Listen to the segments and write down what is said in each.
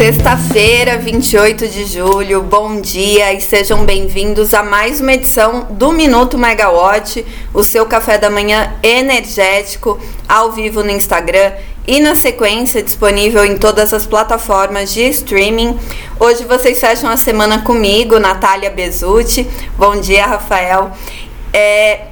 Sexta-feira, 28 de julho, bom dia e sejam bem-vindos a mais uma edição do Minuto Megawatt, o seu café da manhã energético, ao vivo no Instagram e na sequência disponível em todas as plataformas de streaming. Hoje vocês fecham a semana comigo, Natália Bezutti. Bom dia, Rafael. É,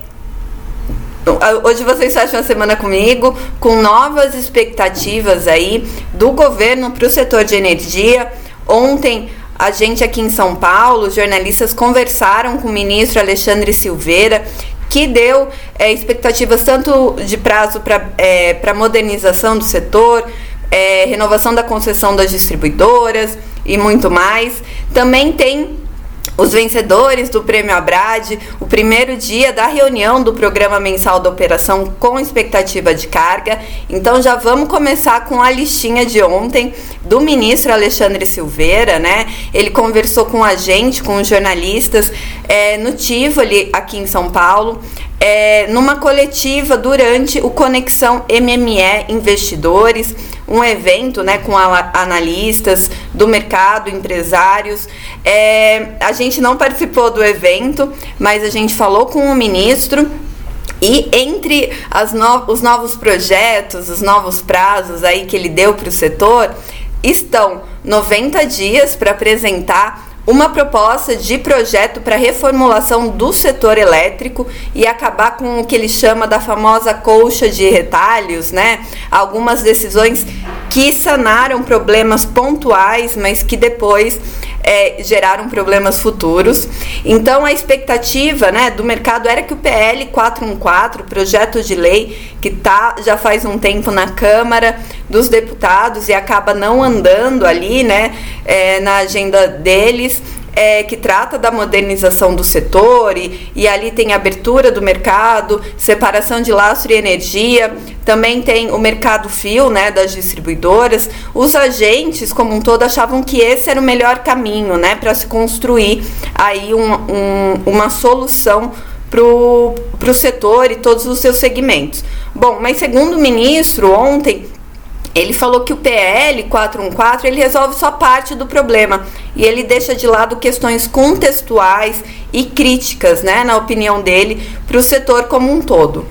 Hoje vocês fecham a semana comigo com novas expectativas aí do governo para o setor de energia. Ontem a gente aqui em São Paulo, jornalistas conversaram com o ministro Alexandre Silveira, que deu é, expectativas tanto de prazo para é, modernização do setor, é, renovação da concessão das distribuidoras e muito mais. Também tem os vencedores do Prêmio Abrade, o primeiro dia da reunião do programa mensal da operação com expectativa de carga. Então já vamos começar com a listinha de ontem do ministro Alexandre Silveira, né? Ele conversou com a gente, com os jornalistas, é, no Tivoli, aqui em São Paulo é, numa coletiva durante o Conexão MME Investidores, um evento né, com analistas do mercado, empresários. É, a gente não participou do evento, mas a gente falou com o ministro. E entre no, os novos projetos, os novos prazos aí que ele deu para o setor, estão 90 dias para apresentar uma proposta de projeto para reformulação do setor elétrico e acabar com o que ele chama da famosa colcha de retalhos, né? Algumas decisões que sanaram problemas pontuais, mas que depois é, geraram problemas futuros. Então, a expectativa né, do mercado era que o PL 414, projeto de lei que tá, já faz um tempo na Câmara dos Deputados e acaba não andando ali né, é, na agenda deles, é, que trata da modernização do setor e, e ali tem abertura do mercado, separação de lastro e energia, também tem o mercado fio né, das distribuidoras. Os agentes, como um todo, achavam que esse era o melhor caminho né, para se construir aí um, um, uma solução para o setor e todos os seus segmentos. Bom, mas segundo o ministro, ontem ele falou que o PL 414 ele resolve só parte do problema e ele deixa de lado questões contextuais e críticas, né, na opinião dele, para o setor como um todo.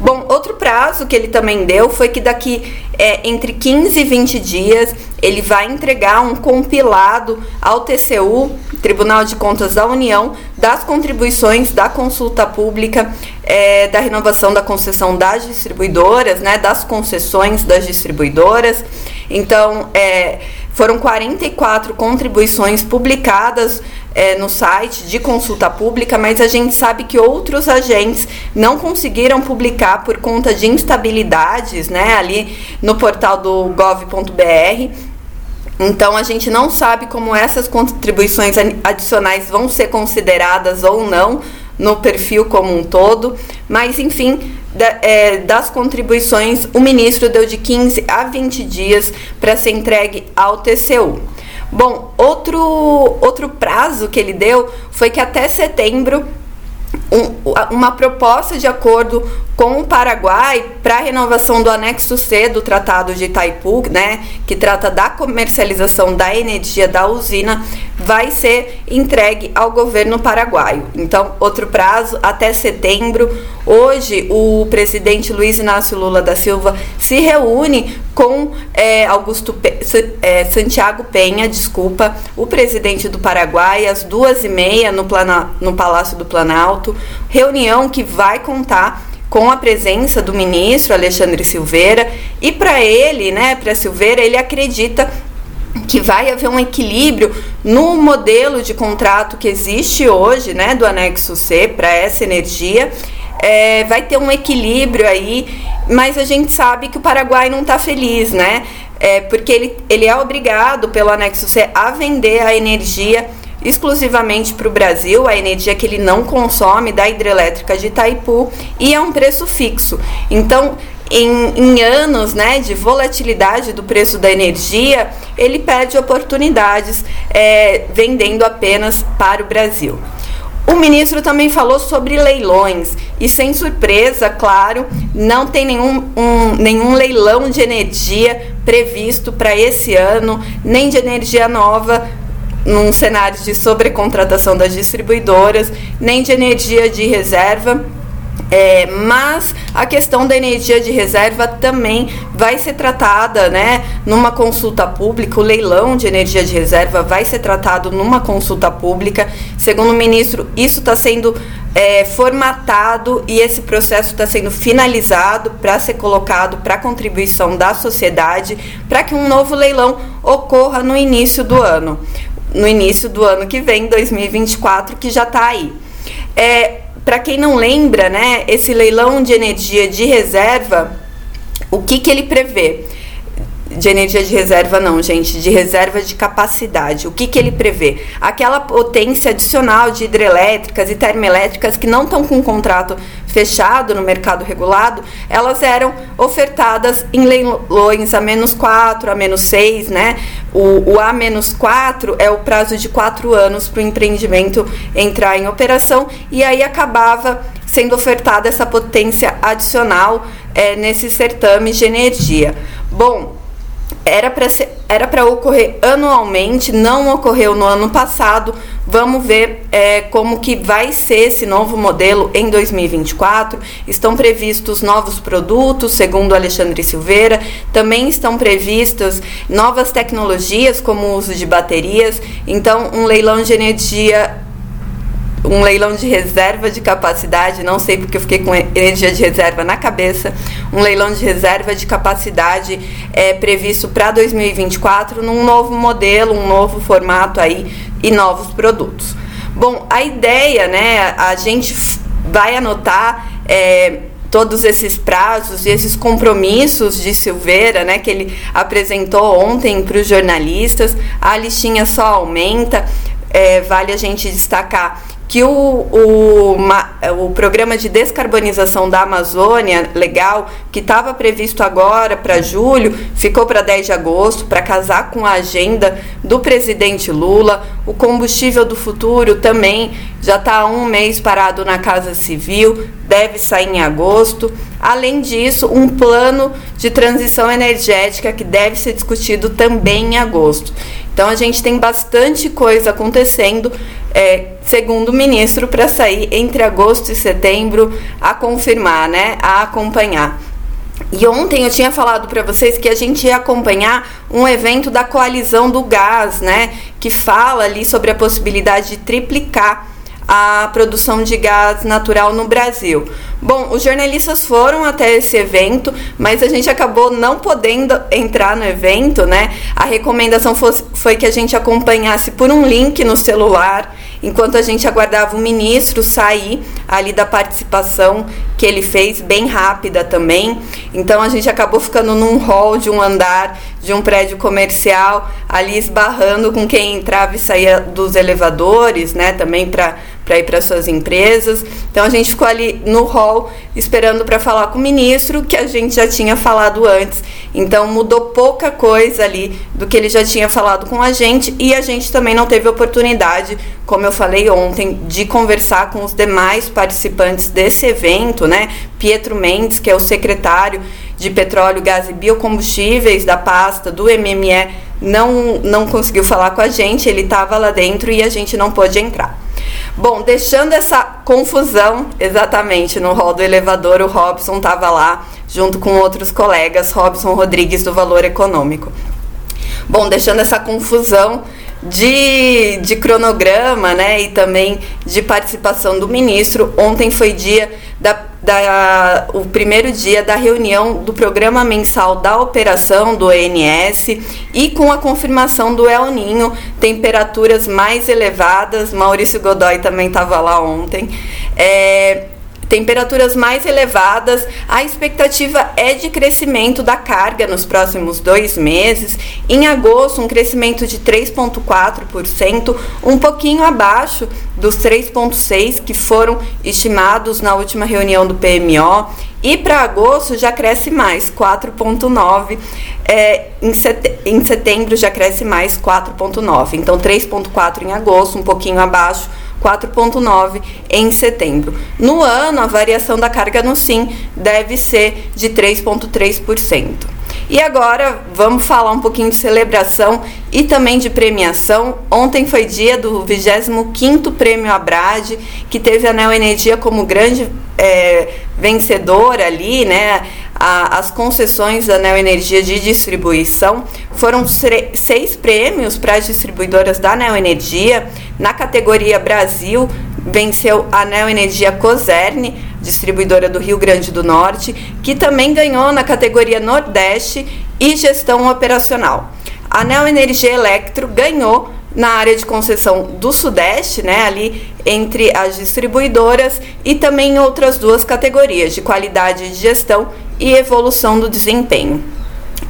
Bom, outro prazo que ele também deu foi que daqui é, entre 15 e 20 dias ele vai entregar um compilado ao TCU, Tribunal de Contas da União, das contribuições da consulta pública, é, da renovação da concessão das distribuidoras, né, das concessões das distribuidoras. Então, é, foram 44 contribuições publicadas é, no site de consulta pública, mas a gente sabe que outros agentes não conseguiram publicar por conta de instabilidades né, ali no portal do gov.br. Então a gente não sabe como essas contribuições adicionais vão ser consideradas ou não no perfil como um todo, mas enfim, da, é, das contribuições, o ministro deu de 15 a 20 dias para ser entregue ao TCU. Bom, outro, outro prazo que ele deu foi que até setembro um, uma proposta de acordo com o Paraguai para a renovação do anexo C do Tratado de Itaipu, né, que trata da comercialização da energia da usina, vai ser entregue ao governo paraguaio. Então, outro prazo até setembro. Hoje, o presidente Luiz Inácio Lula da Silva se reúne com é, Augusto Pe é, Santiago Penha, desculpa, o presidente do Paraguai, às duas e meia no, no Palácio do Planalto. Reunião que vai contar com a presença do ministro Alexandre Silveira e para ele, né, para Silveira, ele acredita que vai haver um equilíbrio no modelo de contrato que existe hoje, né, do anexo C para essa energia. É, vai ter um equilíbrio aí, mas a gente sabe que o Paraguai não está feliz, né? É, porque ele, ele é obrigado pelo anexo C a vender a energia exclusivamente para o Brasil, a energia que ele não consome da hidrelétrica de Itaipu, e é um preço fixo. Então, em, em, anos né, de volatilidade do preço da energia, ele perde oportunidades é, vendendo apenas para o Brasil. O ministro também falou sobre leilões e, sem surpresa, claro, não tem nenhum, um, nenhum leilão de energia previsto para esse ano, nem de energia nova num cenário de sobrecontratação das distribuidoras, nem de energia de reserva. É, mas a questão da energia de reserva também vai ser tratada né, numa consulta pública. O leilão de energia de reserva vai ser tratado numa consulta pública. Segundo o ministro, isso está sendo é, formatado e esse processo está sendo finalizado para ser colocado para contribuição da sociedade para que um novo leilão ocorra no início do ano no início do ano que vem, 2024, que já está aí. É, Para quem não lembra, né, esse leilão de energia de reserva, o que, que ele prevê? de energia de reserva não, gente, de reserva de capacidade. O que, que ele prevê? Aquela potência adicional de hidrelétricas e termoelétricas que não estão com contrato fechado no mercado regulado, elas eram ofertadas em leilões a menos 4, a menos 6, né? O, o A menos 4 é o prazo de 4 anos para o empreendimento entrar em operação e aí acabava sendo ofertada essa potência adicional é, nesse certame de energia. Bom, era para era para ocorrer anualmente, não ocorreu no ano passado. Vamos ver é, como que vai ser esse novo modelo em 2024. Estão previstos novos produtos, segundo Alexandre Silveira. Também estão previstas novas tecnologias, como o uso de baterias. Então, um leilão de energia um leilão de reserva de capacidade, não sei porque eu fiquei com energia de reserva na cabeça, um leilão de reserva de capacidade é previsto para 2024 num novo modelo, um novo formato aí e novos produtos. Bom, a ideia, né, a gente vai anotar é, todos esses prazos e esses compromissos de Silveira, né, que ele apresentou ontem para os jornalistas. A listinha só aumenta. É, vale a gente destacar que o, o, o programa de descarbonização da Amazônia, legal, que estava previsto agora para julho, ficou para 10 de agosto, para casar com a agenda do presidente Lula. O combustível do futuro também já está um mês parado na Casa Civil, deve sair em agosto. Além disso, um plano de transição energética que deve ser discutido também em agosto. Então a gente tem bastante coisa acontecendo, é, segundo o ministro, para sair entre agosto e setembro a confirmar, né, a acompanhar. E ontem eu tinha falado para vocês que a gente ia acompanhar um evento da coalizão do gás, né, que fala ali sobre a possibilidade de triplicar a produção de gás natural no Brasil. Bom, os jornalistas foram até esse evento, mas a gente acabou não podendo entrar no evento, né? A recomendação foi, que a gente acompanhasse por um link no celular enquanto a gente aguardava o ministro sair ali da participação que ele fez, bem rápida também. Então a gente acabou ficando num hall de um andar de um prédio comercial, ali esbarrando com quem entrava e saía dos elevadores, né, também para para ir para suas empresas. Então a gente ficou ali no hall esperando para falar com o ministro, que a gente já tinha falado antes. Então mudou pouca coisa ali do que ele já tinha falado com a gente e a gente também não teve oportunidade, como eu falei ontem, de conversar com os demais participantes desse evento, né? Pietro Mendes, que é o secretário de Petróleo, Gás e Biocombustíveis da pasta do MME, não, não conseguiu falar com a gente, ele estava lá dentro e a gente não pôde entrar. Bom, deixando essa confusão exatamente no hall do elevador, o Robson estava lá junto com outros colegas, Robson Rodrigues do Valor Econômico. Bom, deixando essa confusão de, de cronograma, né, e também de participação do ministro, ontem foi dia da da, o primeiro dia da reunião do programa mensal da operação do ONS e com a confirmação do El Ninho, temperaturas mais elevadas. Maurício Godoy também estava lá ontem. É, temperaturas mais elevadas, a expectativa é de crescimento da carga nos próximos dois meses. Em agosto, um crescimento de 3,4%, um pouquinho abaixo dos 3,6% que foram estimados na última reunião do PMO. E para agosto já cresce mais, 4,9%. É, em, em setembro já cresce mais, 4,9%. Então, 3,4% em agosto, um pouquinho abaixo 4,9% em setembro. No ano, a variação da carga no SIM deve ser de 3,3%. E agora vamos falar um pouquinho de celebração e também de premiação. Ontem foi dia do 25º Prêmio Abrade, que teve a Neo Energia como grande é, vencedora ali, né? A, as concessões da Neo Energia de distribuição foram seis prêmios para as distribuidoras da Neo Energia. Na categoria Brasil, venceu a Neo Energia Coserne, distribuidora do Rio Grande do Norte, que também ganhou na categoria Nordeste e Gestão Operacional. A Neo Energia Electro ganhou na área de concessão do Sudeste, né, ali entre as distribuidoras e também outras duas categorias, de qualidade de gestão e evolução do desempenho.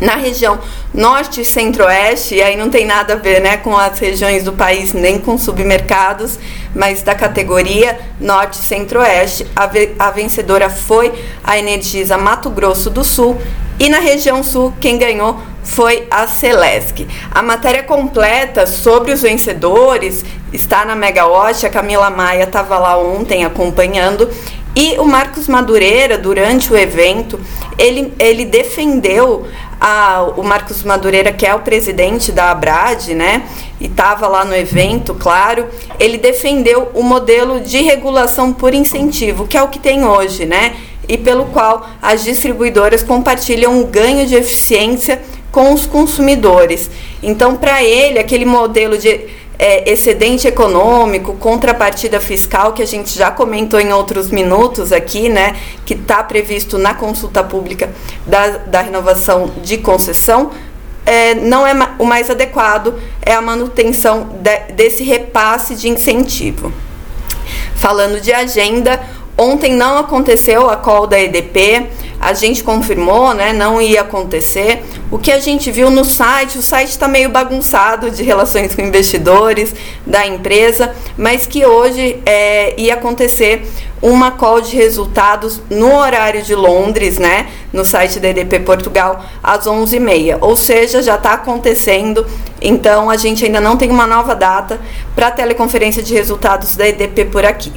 Na região norte e centro-oeste, aí não tem nada a ver né, com as regiões do país nem com submercados, mas da categoria norte e centro-oeste, a, a vencedora foi a Energisa Mato Grosso do Sul e na região sul quem ganhou foi a Celesc. A matéria completa sobre os vencedores está na Megawatt, a Camila Maia estava lá ontem acompanhando e o Marcos Madureira, durante o evento, ele, ele defendeu a, o Marcos Madureira, que é o presidente da Abrad, né? E estava lá no evento, claro. Ele defendeu o modelo de regulação por incentivo, que é o que tem hoje, né? E pelo qual as distribuidoras compartilham o ganho de eficiência com os consumidores. Então, para ele, aquele modelo de é, excedente econômico, contrapartida fiscal, que a gente já comentou em outros minutos aqui, né, que está previsto na consulta pública da, da renovação de concessão, é, não é o mais adequado, é a manutenção de, desse repasse de incentivo. Falando de agenda, ontem não aconteceu a call da EDP, a gente confirmou, né, não ia acontecer. O que a gente viu no site, o site está meio bagunçado de relações com investidores da empresa, mas que hoje é, ia acontecer uma call de resultados no horário de Londres, né, no site da EDP Portugal, às 11h30. Ou seja, já está acontecendo, então a gente ainda não tem uma nova data para a teleconferência de resultados da EDP por aqui.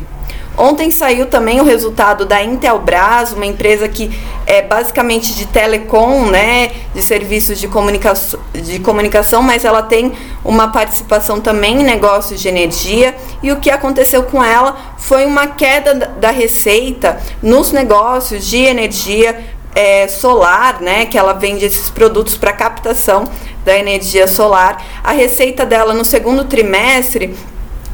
Ontem saiu também o resultado da Intelbras, uma empresa que é basicamente de telecom, né, de serviços de comunicação, de comunicação, mas ela tem uma participação também em negócios de energia. E o que aconteceu com ela foi uma queda da receita nos negócios de energia é, solar, né, que ela vende esses produtos para captação da energia solar. A receita dela no segundo trimestre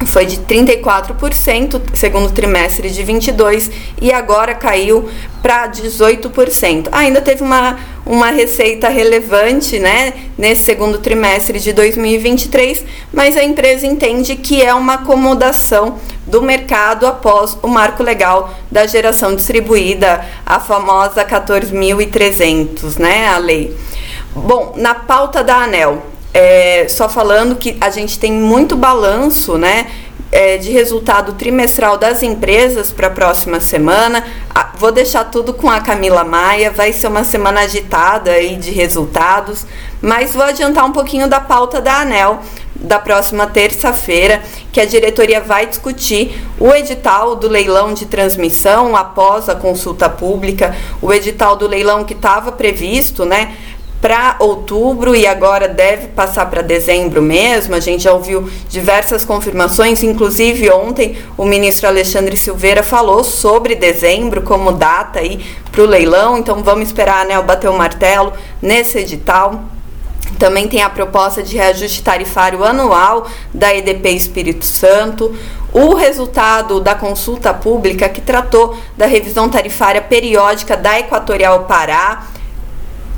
foi de 34% segundo trimestre de 22 e agora caiu para 18%. Ainda teve uma, uma receita relevante, né, nesse segundo trimestre de 2023, mas a empresa entende que é uma acomodação do mercado após o marco legal da geração distribuída, a famosa 14.300, né, a lei. Bom, na pauta da ANEL, é, só falando que a gente tem muito balanço, né? É, de resultado trimestral das empresas para a próxima semana. vou deixar tudo com a Camila Maia. Vai ser uma semana agitada aí de resultados, mas vou adiantar um pouquinho da pauta da ANEL da próxima terça-feira, que a diretoria vai discutir o edital do leilão de transmissão após a consulta pública, o edital do leilão que estava previsto, né? Para outubro e agora deve passar para dezembro mesmo. A gente já ouviu diversas confirmações, inclusive ontem o ministro Alexandre Silveira falou sobre dezembro como data aí para o leilão. Então vamos esperar né, bater o martelo nesse edital. Também tem a proposta de reajuste tarifário anual da EDP Espírito Santo, o resultado da consulta pública que tratou da revisão tarifária periódica da Equatorial Pará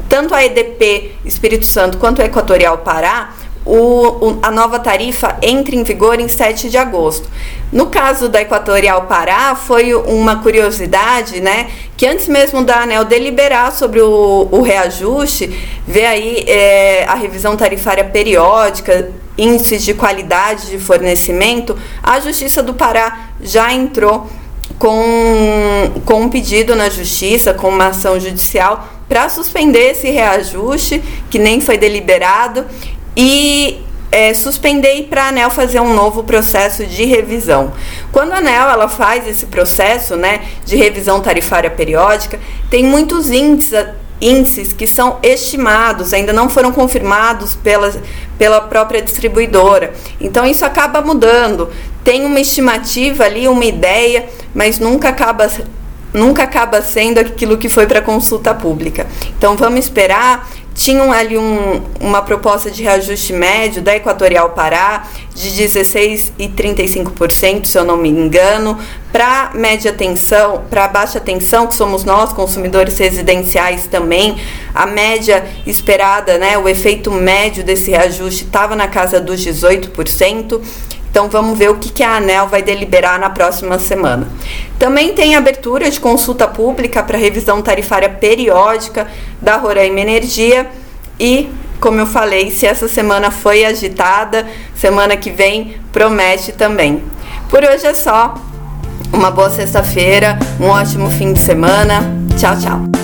tanto a EDP Espírito Santo quanto a Equatorial Pará, o, o, a nova tarifa entra em vigor em 7 de agosto. No caso da Equatorial Pará, foi uma curiosidade, né? Que antes mesmo da ANEL deliberar sobre o, o reajuste, ver aí é, a revisão tarifária periódica, índices de qualidade de fornecimento, a Justiça do Pará já entrou com, com um pedido na Justiça, com uma ação judicial para suspender esse reajuste, que nem foi deliberado, e é, suspender para a ANEL fazer um novo processo de revisão. Quando a ANEL ela faz esse processo né, de revisão tarifária periódica, tem muitos índices índices que são estimados, ainda não foram confirmados pela, pela própria distribuidora. Então isso acaba mudando. Tem uma estimativa ali, uma ideia, mas nunca acaba nunca acaba sendo aquilo que foi para consulta pública. Então vamos esperar. Tinham ali um, uma proposta de reajuste médio da Equatorial Pará de 16,35%, se eu não me engano, para média tensão, para baixa tensão, que somos nós, consumidores residenciais também, a média esperada, né, o efeito médio desse reajuste estava na casa dos 18%. Então vamos ver o que, que a ANEL vai deliberar na próxima semana. Também tem abertura de consulta pública para revisão tarifária periódica da Roraima Energia e como eu falei, se essa semana foi agitada, semana que vem promete também. Por hoje é só. Uma boa sexta-feira, um ótimo fim de semana. Tchau, tchau.